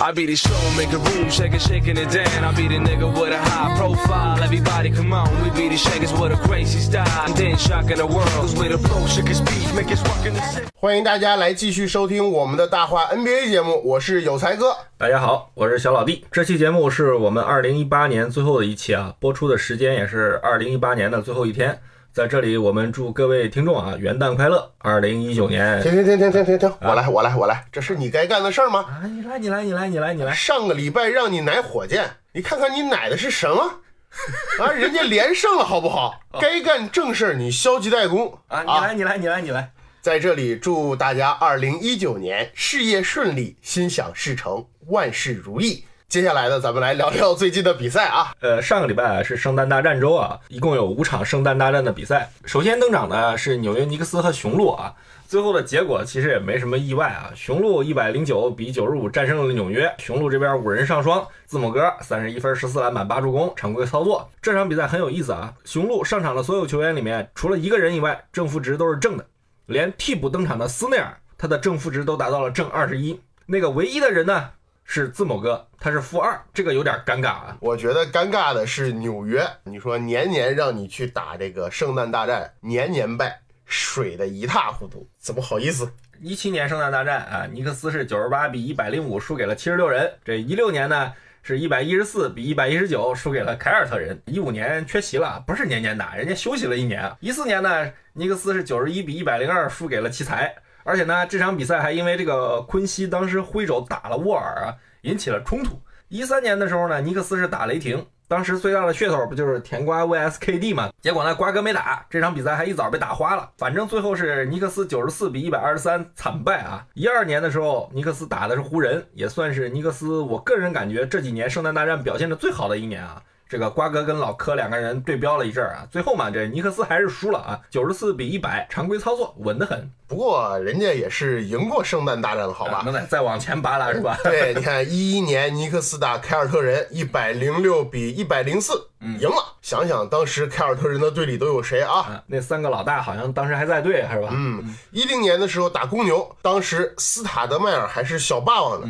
I be the show, make a room, shaking, shaking it down. I be the nigga with a high profile. Everybody come on, we be the shakers with a crazy style. And then shocking the world, cause we the flow, shake his beat, make his walk in the city. 欢迎大家来继续收听我们的大话 NBA 节目，我是有才哥。大家好，我是小老弟。这期节目是我们二零一八年最后的一期啊，播出的时间也是二零一八年的最后一天。在这里，我们祝各位听众啊元旦快乐！二零一九年停停停停停停停，我来我来我来，这是你该干的事儿吗？啊，你来你来你来你来你来，上个礼拜让你奶火箭，你看看你奶的是什么？啊，人家连胜了，好不好？该干正事儿，你消极怠工啊，你来你来你来你来，在这里祝大家二零一九年事业顺利，心想事成，万事如意。接下来呢，咱们来聊聊最近的比赛啊。呃，上个礼拜是圣诞大战周啊，一共有五场圣诞大战的比赛。首先登场的是纽约尼克斯和雄鹿啊，最后的结果其实也没什么意外啊，雄鹿一百零九比九十五战胜了纽约，雄鹿这边五人上双，字母哥三十一分、十四篮板、八助攻，常规操作。这场比赛很有意思啊，雄鹿上场的所有球员里面，除了一个人以外，正负值都是正的，连替补登场的斯内尔，他的正负值都达到了正二十一。那个唯一的人呢？是字母哥，他是负二，这个有点尴尬啊。我觉得尴尬的是纽约，你说年年让你去打这个圣诞大战，年年败，水的一塌糊涂，怎么好意思？一七年圣诞大战啊，尼克斯是九十八比一百零五输给了七十六人。这一六年呢是一百一十四比一百一十九输给了凯尔特人。一五年缺席了，不是年年打，人家休息了一年啊。一四年呢，尼克斯是九十一比一百零二输给了奇才。而且呢，这场比赛还因为这个昆西当时挥手打了沃尔啊，引起了冲突。一三年的时候呢，尼克斯是打雷霆，当时最大的噱头不就是甜瓜 vs KD 吗？结果呢，瓜哥没打，这场比赛还一早被打花了。反正最后是尼克斯九十四比一百二十三惨败啊。一二年的时候，尼克斯打的是湖人，也算是尼克斯我个人感觉这几年圣诞大战表现的最好的一年啊。这个瓜哥跟老柯两个人对标了一阵儿啊，最后嘛，这尼克斯还是输了啊，九十四比一百，常规操作稳得很。不过人家也是赢过圣诞大战的，好吧？能再再往前扒拉是吧？对，你看一一年尼克斯打凯尔特人，一百零六比一百零四，赢了。想想当时凯尔特人的队里都有谁啊？啊，那三个老大好像当时还在队，是吧？嗯，一零年的时候打公牛，当时斯塔德迈尔还是小霸王呢。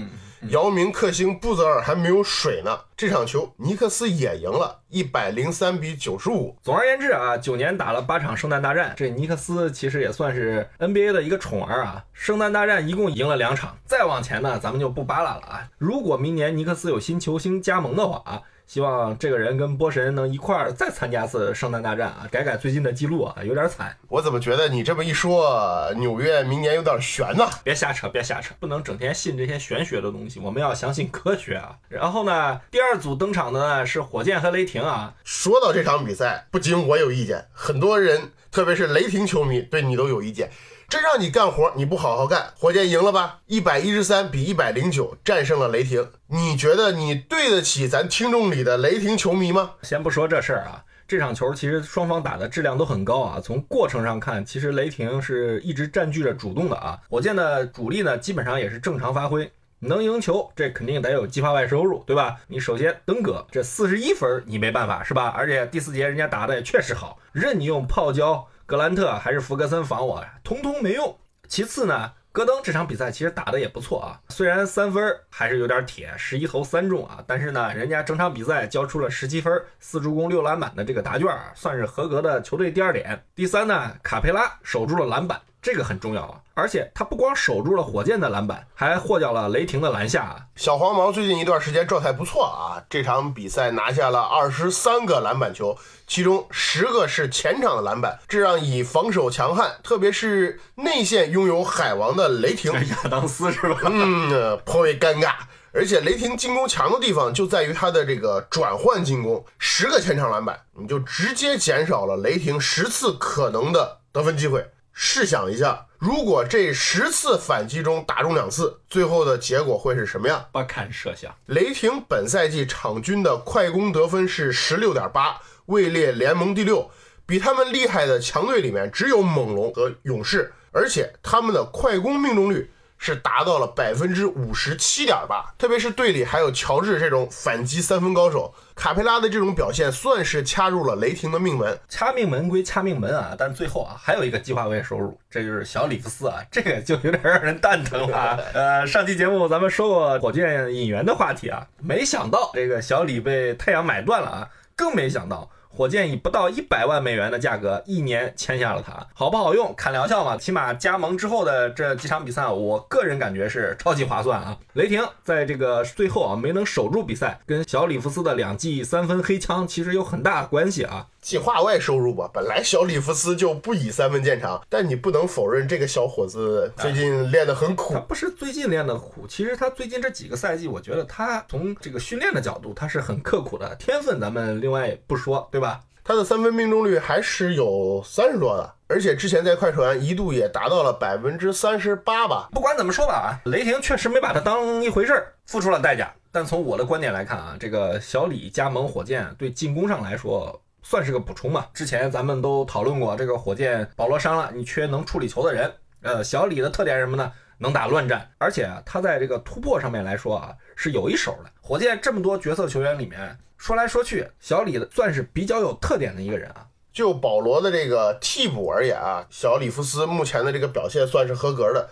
姚明克星布泽尔还没有水呢，这场球尼克斯也赢了，一百零三比九十五。总而言之啊，九年打了八场圣诞大战，这尼克斯其实也算是 NBA 的一个宠儿啊。圣诞大战一共赢了两场，再往前呢，咱们就不扒拉了啊。如果明年尼克斯有新球星加盟的话啊。希望这个人跟波神能一块儿再参加次圣诞大战啊，改改最近的记录啊，有点惨。我怎么觉得你这么一说，纽约明年有点悬呢？别瞎扯，别瞎扯，不能整天信这些玄学的东西，我们要相信科学啊。然后呢，第二组登场的呢是火箭和雷霆啊。说到这场比赛，不仅我有意见，很多人，特别是雷霆球迷对你都有意见。真让你干活，你不好好干，火箭赢了吧？一百一十三比一百零九战胜了雷霆。你觉得你对得起咱听众里的雷霆球迷吗？先不说这事儿啊，这场球其实双方打的质量都很高啊。从过程上看，其实雷霆是一直占据着主动的啊。火箭的主力呢，基本上也是正常发挥，能赢球，这肯定得有计划外收入，对吧？你首先登哥这四十一分你没办法是吧？而且第四节人家打的也确实好，任你用泡椒。格兰特还是弗格森防我，通通没用。其次呢，戈登这场比赛其实打的也不错啊，虽然三分还是有点铁，十一投三中啊，但是呢，人家整场比赛交出了十七分、四助攻、六篮板的这个答卷，算是合格的球队第二点。第三呢，卡佩拉守住了篮板，这个很重要啊。而且他不光守住了火箭的篮板，还获掉了雷霆的篮下啊。小黄毛最近一段时间状态不错啊，这场比赛拿下了二十三个篮板球，其中十个是前场的篮板，这让以防守强悍，特别是内线拥有海王的雷霆 亚当斯是吧？嗯，颇为尴尬。而且雷霆进攻强的地方就在于他的这个转换进攻，十个前场篮板，你就直接减少了雷霆十次可能的得分机会。试想一下，如果这十次反击中打中两次，最后的结果会是什么样？不堪设想。雷霆本赛季场均的快攻得分是十六点八，位列联盟第六。比他们厉害的强队里面只有猛龙和勇士，而且他们的快攻命中率是达到了百分之五十七点八。特别是队里还有乔治这种反击三分高手，卡佩拉的这种表现算是掐入了雷霆的命门。掐命门归掐命门啊，但最后啊还有一个计划外收入，这就是小里弗斯啊，这个就有点让人蛋疼了。啊呃，上期节目咱们说过火箭引援的话题啊，没想到这个小李被太阳买断了啊，更没想到。火箭以不到一百万美元的价格一年签下了他，好不好用看疗效嘛。起码加盟之后的这几场比赛，我个人感觉是超级划算啊。雷霆在这个最后啊没能守住比赛，跟小里弗斯的两记三分黑枪其实有很大关系啊。计划外收入吧，本来小里弗斯就不以三分见长，但你不能否认这个小伙子最近练得很苦。他不是最近练的苦，其实他最近这几个赛季，我觉得他从这个训练的角度，他是很刻苦的。天分咱们另外不说，对对吧？他的三分命中率还是有三十多的，而且之前在快船一度也达到了百分之三十八吧。不管怎么说吧，雷霆确实没把他当一回事儿，付出了代价。但从我的观点来看啊，这个小李加盟火箭对进攻上来说算是个补充嘛。之前咱们都讨论过，这个火箭保罗伤了，你缺能处理球的人。呃，小李的特点什么呢？能打乱战，而且，他在这个突破上面来说啊是有一手的。火箭这么多角色球员里面。说来说去，小李算是比较有特点的一个人啊。就保罗的这个替补而言啊，小里弗斯目前的这个表现算是合格的。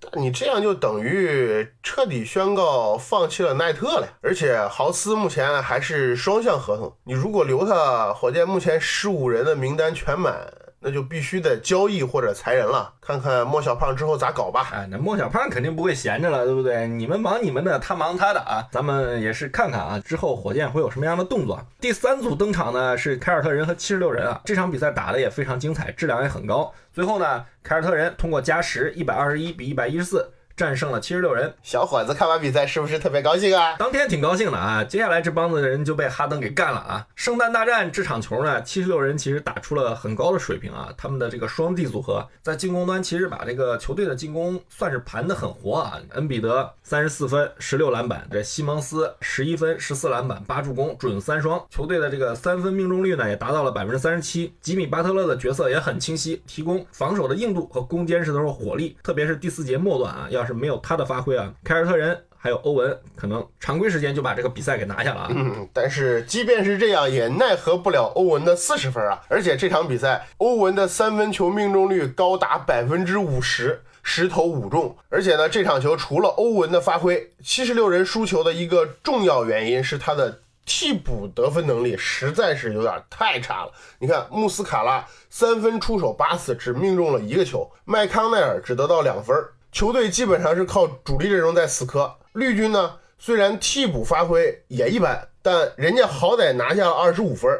但你这样就等于彻底宣告放弃了奈特了。而且豪斯目前还是双向合同，你如果留他，火箭目前十五人的名单全满。那就必须得交易或者裁人了，看看莫小胖之后咋搞吧。哎，那莫小胖肯定不会闲着了，对不对？你们忙你们的，他忙他的啊。咱们也是看看啊，之后火箭会有什么样的动作。第三组登场呢是凯尔特人和七十六人啊，这场比赛打的也非常精彩，质量也很高。最后呢，凯尔特人通过加时，一百二十一比一百一十四。战胜了七十六人，小伙子看完比赛是不是特别高兴啊？当天挺高兴的啊。接下来这帮子人就被哈登给干了啊。圣诞大战这场球呢，七十六人其实打出了很高的水平啊。他们的这个双 D 组合在进攻端其实把这个球队的进攻算是盘得很活啊。恩比德三十四分十六篮板，这西蒙斯十一分十四篮板八助攻，准三双。球队的这个三分命中率呢也达到了百分之三十七。吉米巴特勒的角色也很清晰，提供防守的硬度和攻坚时的火力，特别是第四节末段啊，要。是没有他的发挥啊，凯尔特人还有欧文可能常规时间就把这个比赛给拿下了啊。嗯，但是即便是这样，也奈何不了欧文的四十分啊。而且这场比赛，欧文的三分球命中率高达百分之五十，十投五中。而且呢，这场球除了欧文的发挥，七十六人输球的一个重要原因是他的替补得分能力实在是有点太差了。你看，穆斯卡拉三分出手八次，只命中了一个球；麦康奈尔只得到两分。球队基本上是靠主力阵容在死磕。绿军呢，虽然替补发挥也一般，但人家好歹拿下了二十五分。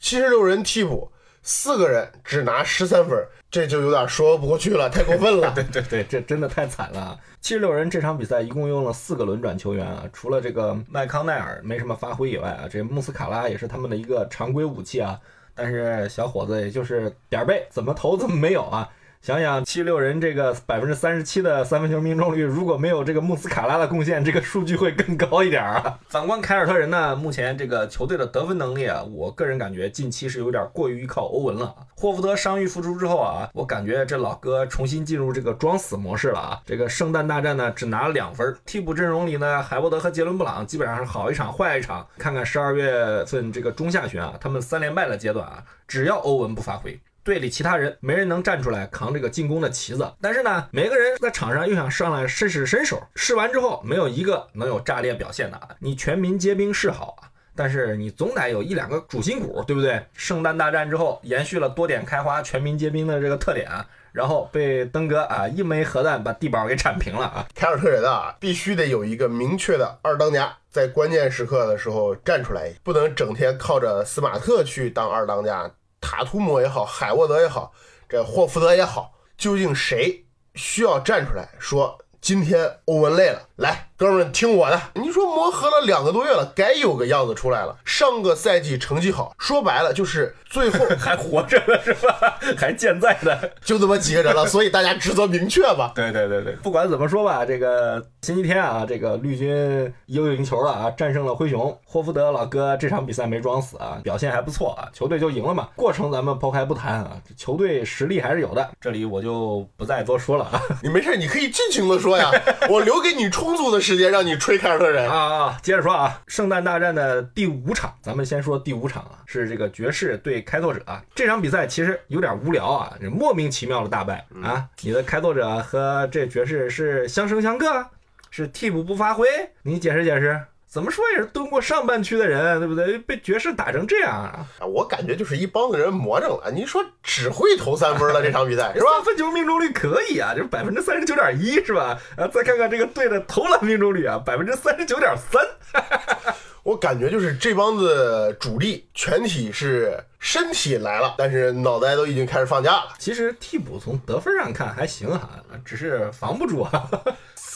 七十六人替补，四个人只拿十三分，这就有点说不过去了，太过分了。对 对对，这真的太惨了。七十六人这场比赛一共用了四个轮转球员啊，除了这个麦康奈尔没什么发挥以外啊，这穆斯卡拉也是他们的一个常规武器啊。但是小伙子也就是点儿背，怎么投怎么没有啊。想想七六人这个百分之三十七的三分球命中率，如果没有这个穆斯卡拉的贡献，这个数据会更高一点啊。反观凯尔特人呢，目前这个球队的得分能力啊，我个人感觉近期是有点过于依靠欧文了。霍福德伤愈复出之后啊，我感觉这老哥重新进入这个装死模式了啊。这个圣诞大战呢，只拿了两分，替补阵容里呢，海沃德和杰伦布朗基本上是好一场坏一场。看看十二月份这个中下旬啊，他们三连败的阶段啊，只要欧文不发挥。队里其他人没人能站出来扛这个进攻的旗子，但是呢，每个人在场上又想上来试试身手，试完之后没有一个能有炸裂表现的。你全民皆兵是好啊，但是你总得有一两个主心骨，对不对？圣诞大战之后延续了多点开花、全民皆兵的这个特点啊，然后被登哥啊一枚核弹把地堡给铲平了啊。凯尔特人啊，必须得有一个明确的二当家，在关键时刻的时候站出来，不能整天靠着斯马特去当二当家。塔图姆也好，海沃德也好，这霍福德也好，究竟谁需要站出来说今天欧文累了，来哥们儿听我的，你说磨合了两个多月了，该有个样子出来了。上个赛季成绩好，说白了就是最后 还活着了是吧？还健在的。就这么几个人了，所以大家职责明确吧。对对对对，不管怎么说吧，这个星期天啊，这个绿军又赢球了啊，战胜了灰熊。霍福德老哥这场比赛没装死啊，表现还不错啊，球队就赢了嘛。过程咱们抛开不谈啊，球队实力还是有的，这里我就不再多说了啊。你没事，你可以尽情的说呀，我留给你充足的时间让你吹凯尔特人。啊啊，接着说啊，圣诞大战的第五场，咱们先说第五场啊，是这个爵士对开拓者啊。这场比赛其实有点无聊啊，莫名其妙的大败啊。你的开拓者和这爵士是相生相克，是替补不发挥，你解释解释。怎么说也是蹲过上半区的人，对不对？被爵士打成这样啊！啊，我感觉就是一帮子人魔怔了。你说只会投三分了这场比赛 是吧？三分球命中率可以啊，就是百分之三十九点一，是吧？啊，再看看这个队的投篮命中率啊，百分之三十九点三。我感觉就是这帮子主力全体是身体来了，但是脑袋都已经开始放假了。其实替补从得分上看还行哈，只是防不住啊。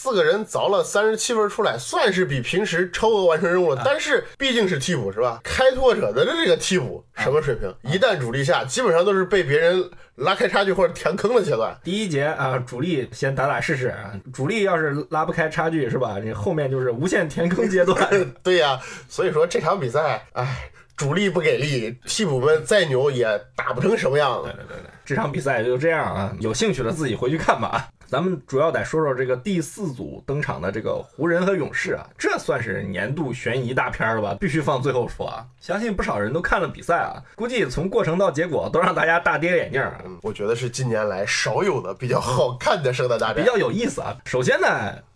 四个人凿了三十七分出来，算是比平时超额完成任务了。但是毕竟是替补是吧？开拓者的这个替补什么水平？一旦主力下，基本上都是被别人拉开差距或者填坑的阶段。第一节啊，主力先打打试试啊，主力要是拉不开差距是吧？你后面就是无限填坑阶段。对呀，所以说这场比赛，哎，主力不给力，替补们再牛也打不成什么样子。对对对对，这场比赛就这样啊，有兴趣的自己回去看吧啊。咱们主要得说说这个第四组登场的这个湖人和勇士啊，这算是年度悬疑大片了吧？必须放最后说啊！相信不少人都看了比赛啊，估计从过程到结果都让大家大跌眼镜啊。我觉得是近年来少有的比较好看的圣诞大战，比较有意思啊。首先呢，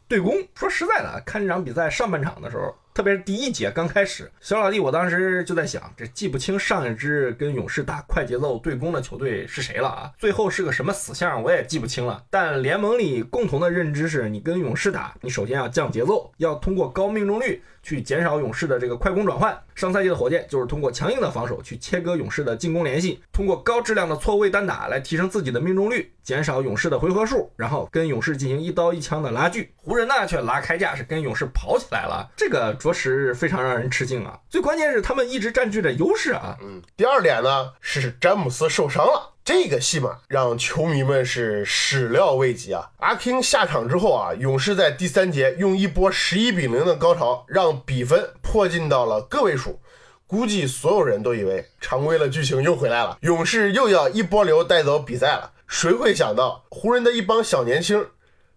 对攻，说实在的，看这场比赛上半场的时候。特别是第一节刚开始，小老弟，我当时就在想，这记不清上一支跟勇士打快节奏对攻的球队是谁了啊？最后是个什么死相，我也记不清了。但联盟里共同的认知是，你跟勇士打，你首先要降节奏，要通过高命中率去减少勇士的这个快攻转换。上赛季的火箭就是通过强硬的防守去切割勇士的进攻联系，通过高质量的错位单打来提升自己的命中率，减少勇士的回合数，然后跟勇士进行一刀一枪的拉锯。湖人呢却拉开架势跟勇士跑起来了，这个着实非常让人吃惊啊！最关键是他们一直占据着优势啊。嗯，第二点呢是詹姆斯受伤了，这个戏码让球迷们是始料未及啊。阿 king 下场之后啊，勇士在第三节用一波十一比零的高潮，让比分迫近到了个位数。估计所有人都以为常规的剧情又回来了，勇士又要一波流带走比赛了。谁会想到湖人的一帮小年轻，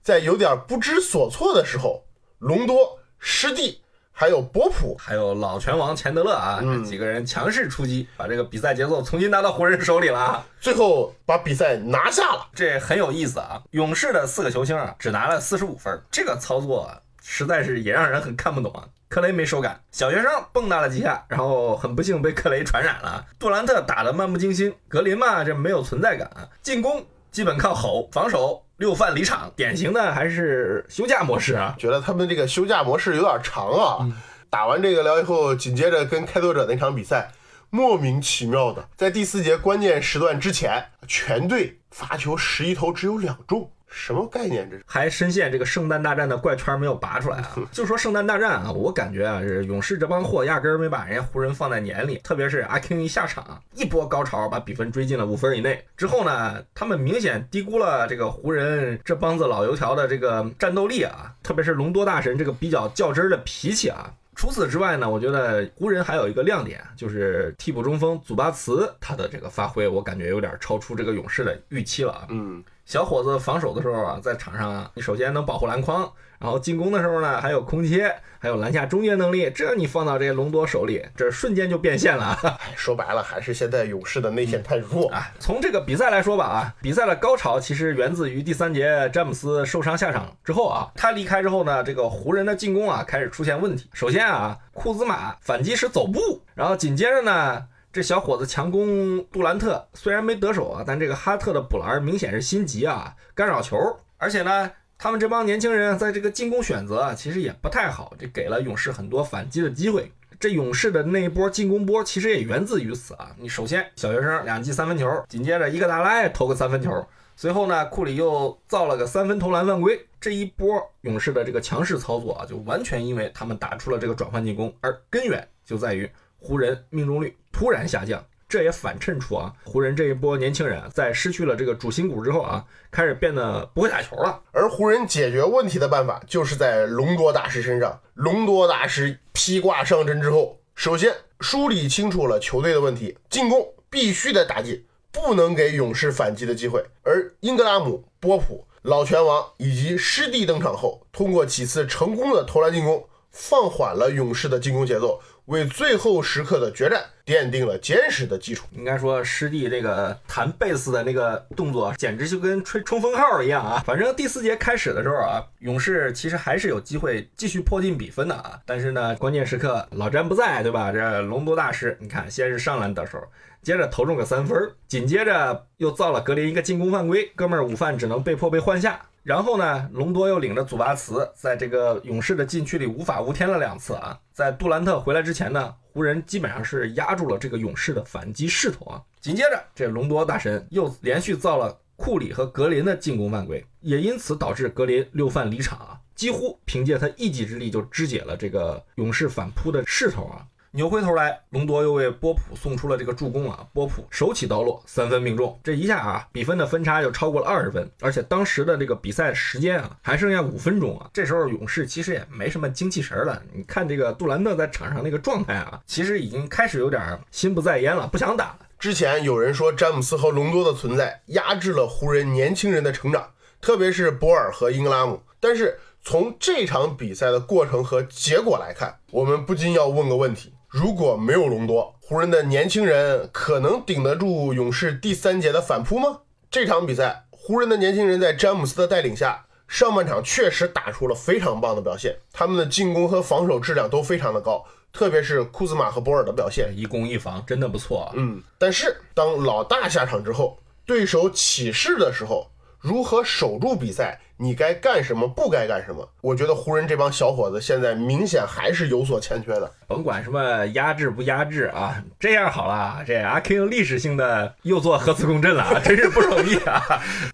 在有点不知所措的时候，隆多、湿地还有博普，还有老拳王钱德勒啊，这几个人强势出击，把这个比赛节奏重新拿到湖人手里了啊！最后把比赛拿下了，这很有意思啊！勇士的四个球星啊，只拿了四十五分，这个操作实在是也让人很看不懂啊！克雷没手感，小学生蹦跶了几下，然后很不幸被克雷传染了。杜兰特打得漫不经心，格林嘛这没有存在感，进攻基本靠吼，防守六犯离场，典型的还是休假模式啊。觉得他们这个休假模式有点长啊。打完这个聊以后，紧接着跟开拓者那场比赛，莫名其妙的在第四节关键时段之前，全队罚球十一投只有两中。什么概念？这是还深陷这个圣诞大战的怪圈没有拔出来啊！就说圣诞大战啊，我感觉啊，是勇士这帮货压根儿没把人家湖人放在眼里。特别是阿 king 一下场，一波高潮把比分追进了五分以内。之后呢，他们明显低估了这个湖人这帮子老油条的这个战斗力啊，特别是隆多大神这个比较较真儿的脾气啊。除此之外呢，我觉得湖人还有一个亮点，就是替补中锋祖巴茨他的这个发挥，我感觉有点超出这个勇士的预期了啊。嗯。小伙子防守的时候啊，在场上啊，你首先能保护篮筐，然后进攻的时候呢，还有空切，还有篮下终结能力。这你放到这隆多手里，这瞬间就变现了。说白了，还是现在勇士的内线太弱啊。从这个比赛来说吧，啊，比赛的高潮其实源自于第三节詹姆斯受伤下场之后啊，他离开之后呢，这个湖人的进攻啊开始出现问题。首先啊，库兹马反击时走步，然后紧接着呢。这小伙子强攻杜兰特，虽然没得手啊，但这个哈特的补篮明显是心急啊，干扰球。而且呢，他们这帮年轻人在这个进攻选择啊其实也不太好，这给了勇士很多反击的机会。这勇士的那一波进攻波其实也源自于此啊。你首先小学生两记三分球，紧接着伊戈达拉投个三分球。随后呢，库里又造了个三分投篮犯规，这一波勇士的这个强势操作啊，就完全因为他们打出了这个转换进攻，而根源就在于湖人命中率突然下降。这也反衬出啊，湖人这一波年轻人，在失去了这个主心骨之后啊，开始变得不会打球了。而湖人解决问题的办法，就是在隆多大师身上。隆多大师披挂上阵之后，首先梳理清楚了球队的问题，进攻必须得打进，不能给勇士反击的机会。而英格拉姆、波普、老拳王以及师弟登场后，通过几次成功的投篮进攻，放缓了勇士的进攻节奏。为最后时刻的决战奠定了坚实的基础。应该说，师弟这个弹贝斯的那个动作，简直就跟吹冲锋号一样啊！反正第四节开始的时候啊，勇士其实还是有机会继续迫近比分的啊。但是呢，关键时刻老詹不在，对吧？这隆多大师，你看，先是上篮得手，接着投中个三分，紧接着又造了格林一个进攻犯规，哥们儿午饭只能被迫被换下。然后呢，隆多又领着祖巴茨在这个勇士的禁区里无法无天了两次啊！在杜兰特回来之前呢，湖人基本上是压住了这个勇士的反击势头啊。紧接着，这隆多大神又连续造了库里和格林的进攻犯规，也因此导致格林六犯离场啊，几乎凭借他一己之力就肢解了这个勇士反扑的势头啊。扭回头来，隆多又为波普送出了这个助攻啊！波普手起刀落，三分命中，这一下啊，比分的分差就超过了二十分。而且当时的这个比赛时间啊，还剩下五分钟啊。这时候勇士其实也没什么精气神了。你看这个杜兰特在场上那个状态啊，其实已经开始有点心不在焉了，不想打了。之前有人说詹姆斯和隆多的存在压制了湖人年轻人的成长，特别是博尔和英格拉姆。但是从这场比赛的过程和结果来看，我们不禁要问个问题。如果没有隆多，湖人的年轻人可能顶得住勇士第三节的反扑吗？这场比赛，湖人的年轻人在詹姆斯的带领下，上半场确实打出了非常棒的表现，他们的进攻和防守质量都非常的高，特别是库兹马和博尔的表现，一攻一防真的不错。嗯，但是当老大下场之后，对手起势的时候，如何守住比赛？你该干什么，不该干什么？我觉得湖人这帮小伙子现在明显还是有所欠缺的。甭管什么压制不压制啊，这样好了，这阿 King 历史性的又做核磁共振了啊，真是不容易啊！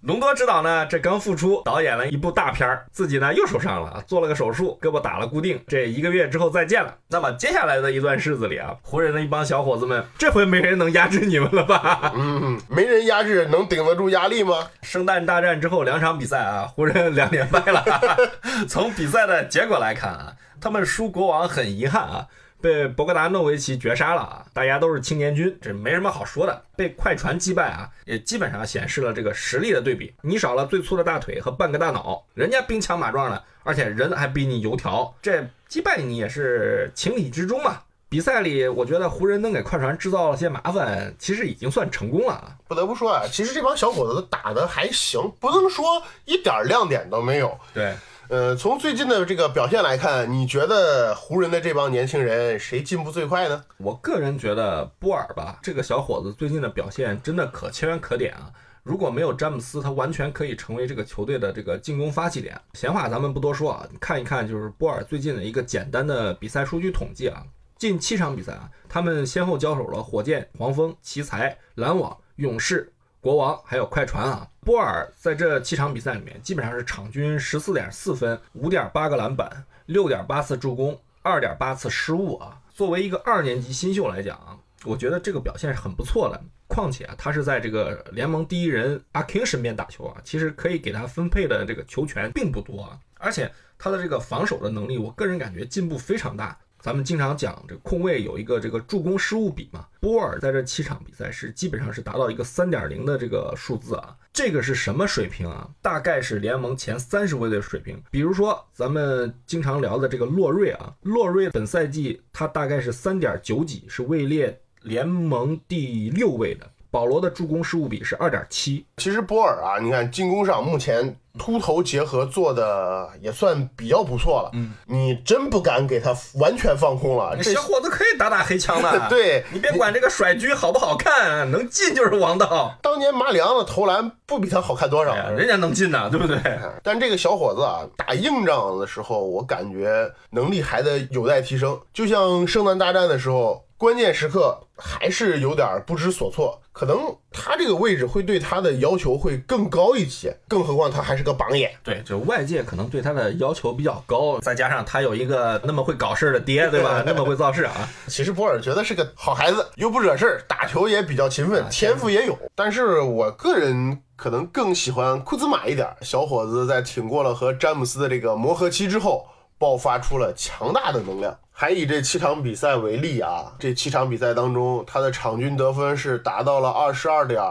隆多指导呢，这刚复出，导演了一部大片儿，自己呢又受伤了，做了个手术，胳膊打了固定，这一个月之后再见了。那么接下来的一段日子里啊，湖人的一帮小伙子们，这回没人能压制你们了吧？嗯，没人压制，能顶得住压力吗？圣诞大战之后两场比赛啊，湖人。两连败了。从比赛的结果来看啊，他们输国王很遗憾啊，被博格达诺维奇绝杀了啊。大家都是青年军，这没什么好说的。被快船击败啊，也基本上显示了这个实力的对比。你少了最粗的大腿和半个大脑，人家兵强马壮的，而且人还比你油条，这击败你也是情理之中嘛。比赛里，我觉得湖人能给快船制造了些麻烦，其实已经算成功了。不得不说啊，其实这帮小伙子打的还行，不能说一点亮点都没有。对，呃，从最近的这个表现来看，你觉得湖人的这帮年轻人谁进步最快呢？我个人觉得波尔吧，这个小伙子最近的表现真的可圈可点啊。如果没有詹姆斯，他完全可以成为这个球队的这个进攻发起点。闲话咱们不多说啊，看一看就是波尔最近的一个简单的比赛数据统计啊。近七场比赛啊，他们先后交手了火箭、黄蜂、奇才、篮网、勇士、国王，还有快船啊。波尔在这七场比赛里面，基本上是场均十四点四分、五点八个篮板、六点八次助攻、二点八次失误啊。作为一个二年级新秀来讲啊，我觉得这个表现是很不错的。况且啊，他是在这个联盟第一人阿 King 身边打球啊，其实可以给他分配的这个球权并不多啊。而且他的这个防守的能力，我个人感觉进步非常大。咱们经常讲这控卫有一个这个助攻失误比嘛，波尔在这七场比赛是基本上是达到一个三点零的这个数字啊，这个是什么水平啊？大概是联盟前三十位的水平。比如说咱们经常聊的这个洛瑞啊，洛瑞本赛季他大概是三点九几，是位列联盟第六位的。保罗的助攻失误比是二点七。其实波尔啊，你看进攻上目前秃头结合做的也算比较不错了。嗯，你真不敢给他完全放空了。这小伙子可以打打黑枪的。对你别管这个甩狙好不好看，能进就是王道。当年马里昂的投篮不比他好看多少？人家能进呐，对不对？但这个小伙子啊，打硬仗的时候，我感觉能力还得有待提升。就像圣诞大战的时候。关键时刻还是有点不知所措。可能他这个位置会对他的要求会更高一些，更何况他还是个榜眼。对，就外界可能对他的要求比较高，再加上他有一个那么会搞事的爹，对吧？那么会造势啊。其实博尔觉得是个好孩子，又不惹事儿，打球也比较勤奋，天赋也有。但是我个人可能更喜欢库兹马一点。小伙子在挺过了和詹姆斯的这个磨合期之后，爆发出了强大的能量。还以这七场比赛为例啊，这七场比赛当中，他的场均得分是达到了二十二点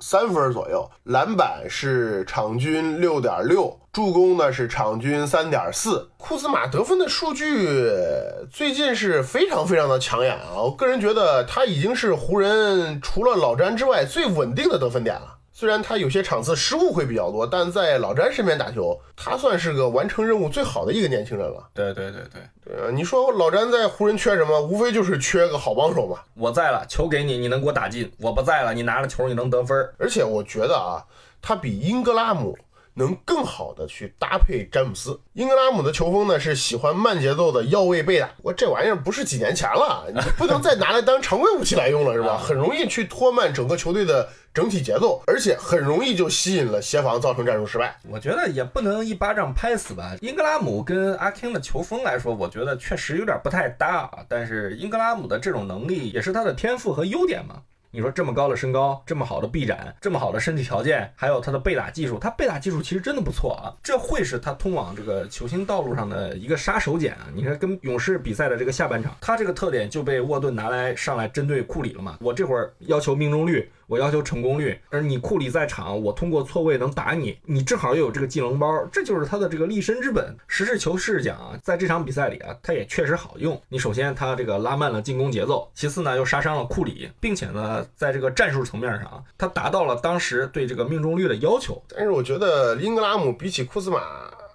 三分左右，篮板是场均六点六，助攻呢是场均三点四。库兹马得分的数据最近是非常非常的抢眼啊！我个人觉得他已经是湖人除了老詹之外最稳定的得分点了。虽然他有些场次失误会比较多，但在老詹身边打球，他算是个完成任务最好的一个年轻人了。对对对对对啊！你说老詹在湖人缺什么？无非就是缺个好帮手嘛。我在了，球给你，你能给我打进；我不在了，你拿了球，你能得分。而且我觉得啊，他比英格拉姆。能更好的去搭配詹姆斯，英格拉姆的球风呢是喜欢慢节奏的腰位背打，我这玩意儿不是几年前了，你不能再拿来当常规武器来用了是吧？很容易去拖慢整个球队的整体节奏，而且很容易就吸引了协防，造成战术失败。我觉得也不能一巴掌拍死吧。英格拉姆跟阿 king 的球风来说，我觉得确实有点不太搭，但是英格拉姆的这种能力也是他的天赋和优点嘛。你说这么高的身高，这么好的臂展，这么好的身体条件，还有他的背打技术，他背打技术其实真的不错啊。这会是他通往这个球星道路上的一个杀手锏啊。你看跟勇士比赛的这个下半场，他这个特点就被沃顿拿来上来针对库里了嘛。我这会儿要求命中率。我要求成功率，而你库里在场，我通过错位能打你，你正好又有这个技能包，这就是他的这个立身之本。实事求是讲啊，在这场比赛里啊，他也确实好用。你首先他这个拉慢了进攻节奏，其次呢又杀伤了库里，并且呢在这个战术层面上，他达到了当时对这个命中率的要求。但是我觉得英格拉姆比起库兹马。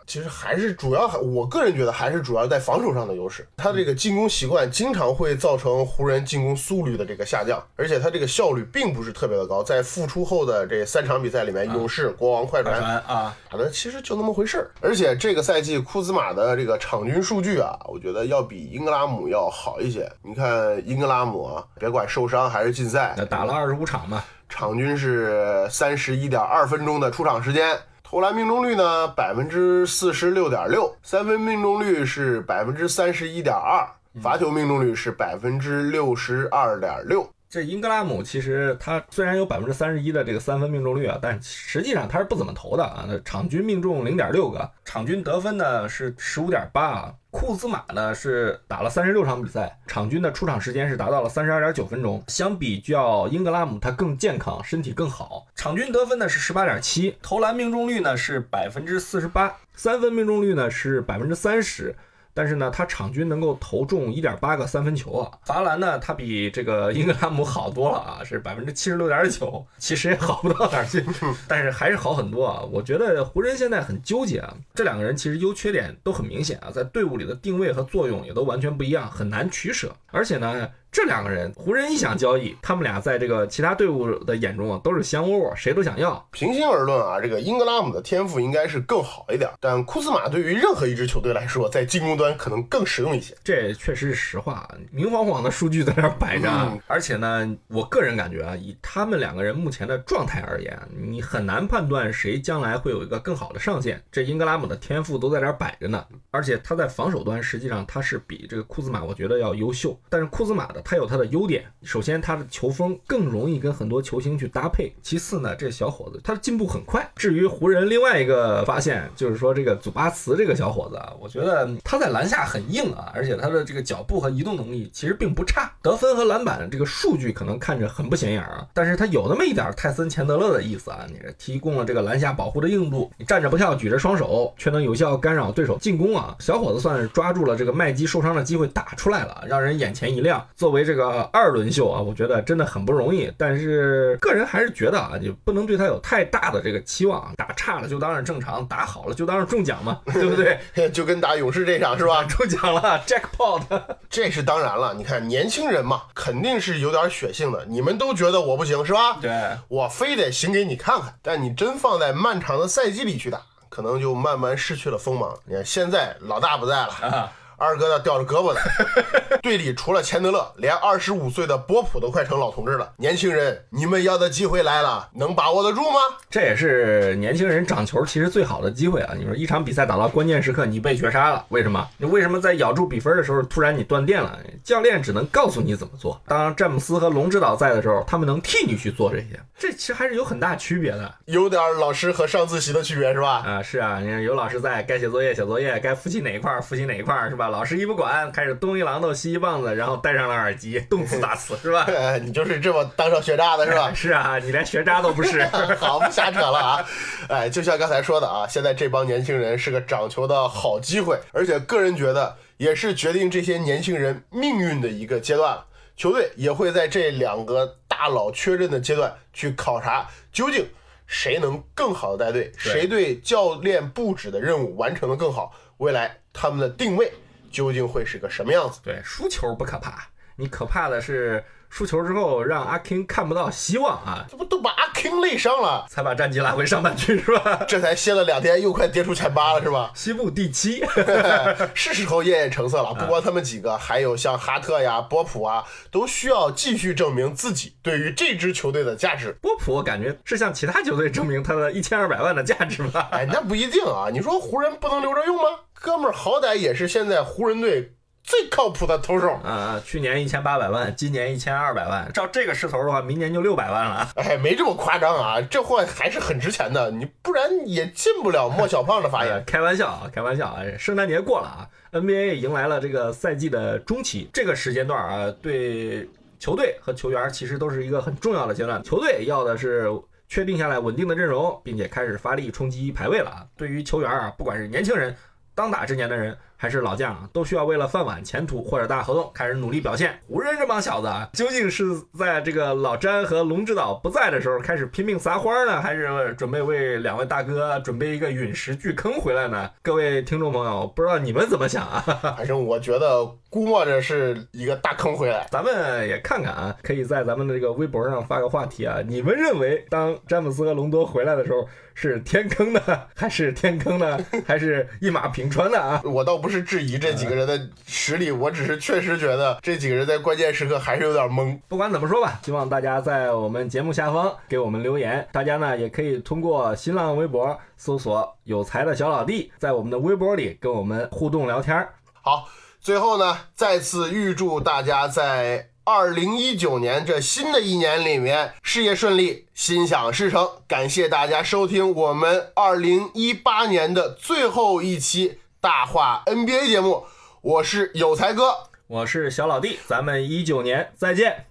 其实还是主要，我个人觉得还是主要在防守上的优势。他这个进攻习惯经常会造成湖人进攻速率的这个下降，而且他这个效率并不是特别的高。在复出后的这三场比赛里面，勇士、国王、快船啊打的其实就那么回事儿。而且这个赛季库兹马的这个场均数据啊，我觉得要比英格拉姆要好一些。你看英格拉姆啊，别管受伤还是禁赛，打了二十五场嘛，场均是三十一点二分钟的出场时间。投篮命中率呢，百分之四十六点六，三分命中率是百分之三十一点二，罚球命中率是百分之六十二点六。这英格拉姆其实他虽然有百分之三十一的这个三分命中率啊，但实际上他是不怎么投的啊。那场均命中零点六个，场均得分呢是十五点八。库兹马呢是打了三十六场比赛，场均的出场时间是达到了三十二点九分钟。相比较英格拉姆，他更健康，身体更好。场均得分呢是十八点七，投篮命中率呢是百分之四十八，三分命中率呢是百分之三十。但是呢，他场均能够投中一点八个三分球啊，罚篮呢，他比这个英格拉姆好多了啊，是百分之七十六点九，其实也好不到哪儿去，但是还是好很多啊。我觉得湖人现在很纠结啊，这两个人其实优缺点都很明显啊，在队伍里的定位和作用也都完全不一样，很难取舍，而且呢。这两个人，湖人一想交易，他们俩在这个其他队伍的眼中啊，都是香窝窝，谁都想要。平心而论啊，这个英格拉姆的天赋应该是更好一点，但库兹马对于任何一支球队来说，在进攻端可能更实用一些。这确实是实话，明晃晃的数据在那摆着。而且呢，我个人感觉啊，以他们两个人目前的状态而言，你很难判断谁将来会有一个更好的上限。这英格拉姆的天赋都在这儿摆着呢，而且他在防守端实际上他是比这个库兹马我觉得要优秀，但是库兹马的。他有他的优点，首先他的球风更容易跟很多球星去搭配。其次呢，这小伙子他的进步很快。至于湖人另外一个发现，就是说这个祖巴茨这个小伙子啊，我觉得他在篮下很硬啊，而且他的这个脚步和移动能力其实并不差，得分和篮板这个数据可能看着很不显眼啊，但是他有那么一点泰森钱德勒的意思啊，你这提供了这个篮下保护的硬度，你站着不跳，举着双手，却能有效干扰对手进攻啊。小伙子算是抓住了这个麦基受伤的机会打出来了，让人眼前一亮。作为这个二轮秀啊，我觉得真的很不容易。但是个人还是觉得啊，就不能对他有太大的这个期望。打差了就当是正常，打好了就当是中奖嘛，对不对？就跟打勇士这场是吧？中奖了，Jackpot。这是当然了。你看年轻人嘛，肯定是有点血性的。你们都觉得我不行是吧？对，我非得行给你看看。但你真放在漫长的赛季里去打，可能就慢慢失去了锋芒。你看现在老大不在了。二哥呢吊着胳膊呢。队里除了钱德勒，连二十五岁的波普都快成老同志了。年轻人，你们要的机会来了，能把握得住吗？这也是年轻人长球其实最好的机会啊！你说一场比赛打到关键时刻，你被绝杀了，为什么？你为什么在咬住比分的时候突然你断电了？教练只能告诉你怎么做。当詹姆斯和龙指导在的时候，他们能替你去做这些，这其实还是有很大区别的有点老师和上自习的区别是吧？啊！是啊，你看有老师在，该写作业写作业，该复习哪一块儿复习哪一块儿是吧？老师一不管，开始东一榔头西一棒子，然后戴上了耳机，动词打词是吧？呃，你就是这么当上学渣的是吧？是啊，你连学渣都不是。好，不瞎扯了啊！哎，就像刚才说的啊，现在这帮年轻人是个掌球的好机会，而且个人觉得也是决定这些年轻人命运的一个阶段了。球队也会在这两个大佬缺阵的阶段去考察，究竟谁能更好的带队，谁对教练布置的任务完成的更好，未来他们的定位究竟会是个什么样子？对，输球不可怕，你可怕的是输球之后让阿 king 看不到希望啊，这不都把阿 king 累伤了，才把战绩拉回上半区是吧？这才歇了两天，又快跌出前八了是吧？西部第七，是时候验验成色了。不光他们几个，还有像哈特呀、波普啊，都需要继续证明自己对于这支球队的价值。波普我感觉是向其他球队证明他的一千二百万的价值吧？哎，那不一定啊。你说湖人不能留着用吗？哥们儿好歹也是现在湖人队最靠谱的投手。啊，去年一千八百万，今年一千二百万，照这个势头的话，明年就六百万了。哎，没这么夸张啊，这货还是很值钱的，你不然也进不了莫小胖的法眼。开玩笑啊，开玩笑啊！圣诞节过了啊，NBA 迎来了这个赛季的中期，这个时间段啊，对球队和球员其实都是一个很重要的阶段。球队要的是确定下来稳定的阵容，并且开始发力冲击排位了啊。对于球员啊，不管是年轻人、当打之年的人，还是老将啊，都需要为了饭碗、前途或者大合同开始努力表现。湖人这帮小子啊，究竟是在这个老詹和龙指导不在的时候开始拼命撒欢呢，还是准备为两位大哥准备一个陨石巨坑回来呢？各位听众朋友，不知道你们怎么想啊？反正我觉得估摸着是一个大坑回来。咱们也看看啊，可以在咱们的这个微博上发个话题啊，你们认为当詹姆斯和隆多回来的时候是天坑呢，还是天坑呢，还是一马平川呢啊？我倒不是质疑这几个人的实力，我只是确实觉得这几个人在关键时刻还是有点懵。不管怎么说吧，希望大家在我们节目下方给我们留言。大家呢也可以通过新浪微博搜索“有才的小老弟”，在我们的微博里跟我们互动聊天儿。好，最后呢，再次预祝大家在二零一九年这新的一年里面事业顺利，心想事成。感谢大家收听我们二零一八年的最后一期大话 NBA 节目，我是有才哥，我是小老弟，咱们一九年再见。